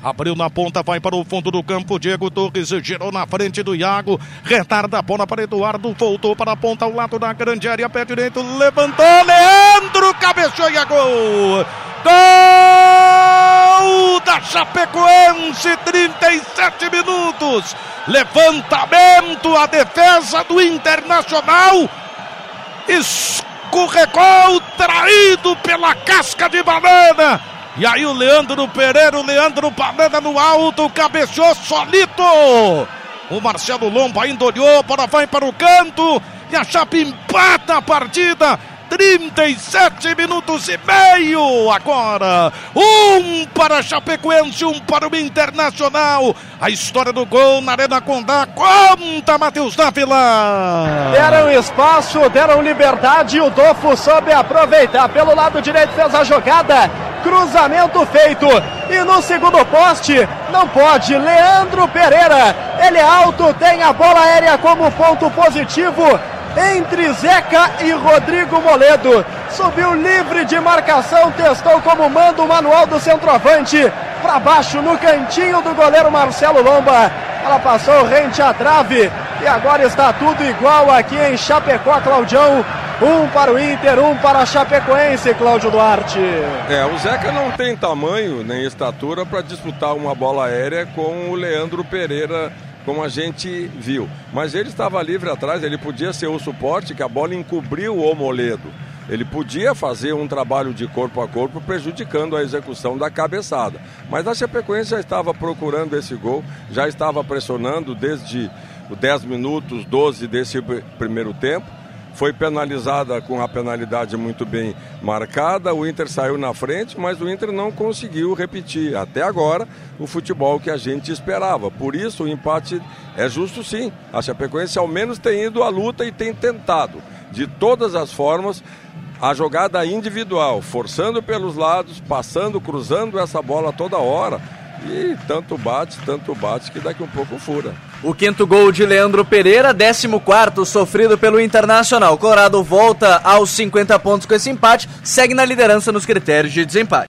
Abriu na ponta, vai para o fundo do campo. Diego Torres girou na frente do Iago. Retarda a bola para Eduardo. Voltou para a ponta ao lado da grande área. Pé direito. Levantou. Leandro cabeceou e é gol. Gol da Chapecoense. 37 minutos. Levantamento. A defesa do Internacional. Escorregou. Traído pela casca de banana e aí o Leandro Pereira, o Leandro Banana no alto, cabeceou solito. O Marcelo Lomba ainda olhou, para vai para o canto e a Chape empata a partida. 37 minutos e meio agora. Um para Chapecoense, um para o Internacional. A história do gol na Arena Condá. Conta, Matheus Dávila. Deram espaço, deram liberdade. O Dofo soube aproveitar. Pelo lado direito fez a jogada. Cruzamento feito. E no segundo poste, não pode. Leandro Pereira. Ele é alto, tem a bola aérea como ponto positivo entre Zeca e Rodrigo Moledo. Subiu livre de marcação, testou como manda o manual do centroavante. Para baixo no cantinho do goleiro Marcelo Lomba. Ela passou rente à trave e agora está tudo igual aqui em Chapecó, Claudião. Um para o Inter, um para a Chapecoense, Cláudio Duarte. É, o Zeca não tem tamanho nem estatura para disputar uma bola aérea com o Leandro Pereira como a gente viu. Mas ele estava livre atrás, ele podia ser o suporte que a bola encobriu o Moledo. Ele podia fazer um trabalho de corpo a corpo prejudicando a execução da cabeçada. Mas a Chapecoense já estava procurando esse gol, já estava pressionando desde os 10 minutos, 12 desse primeiro tempo foi penalizada com a penalidade muito bem marcada. O Inter saiu na frente, mas o Inter não conseguiu repetir até agora o futebol que a gente esperava. Por isso o empate é justo sim. A Chapecoense ao menos tem ido à luta e tem tentado de todas as formas a jogada individual, forçando pelos lados, passando, cruzando essa bola toda hora e tanto bate, tanto bate que daqui um pouco fura. O quinto gol de Leandro Pereira, 14 sofrido pelo Internacional. Colorado volta aos 50 pontos com esse empate, segue na liderança nos critérios de desempate.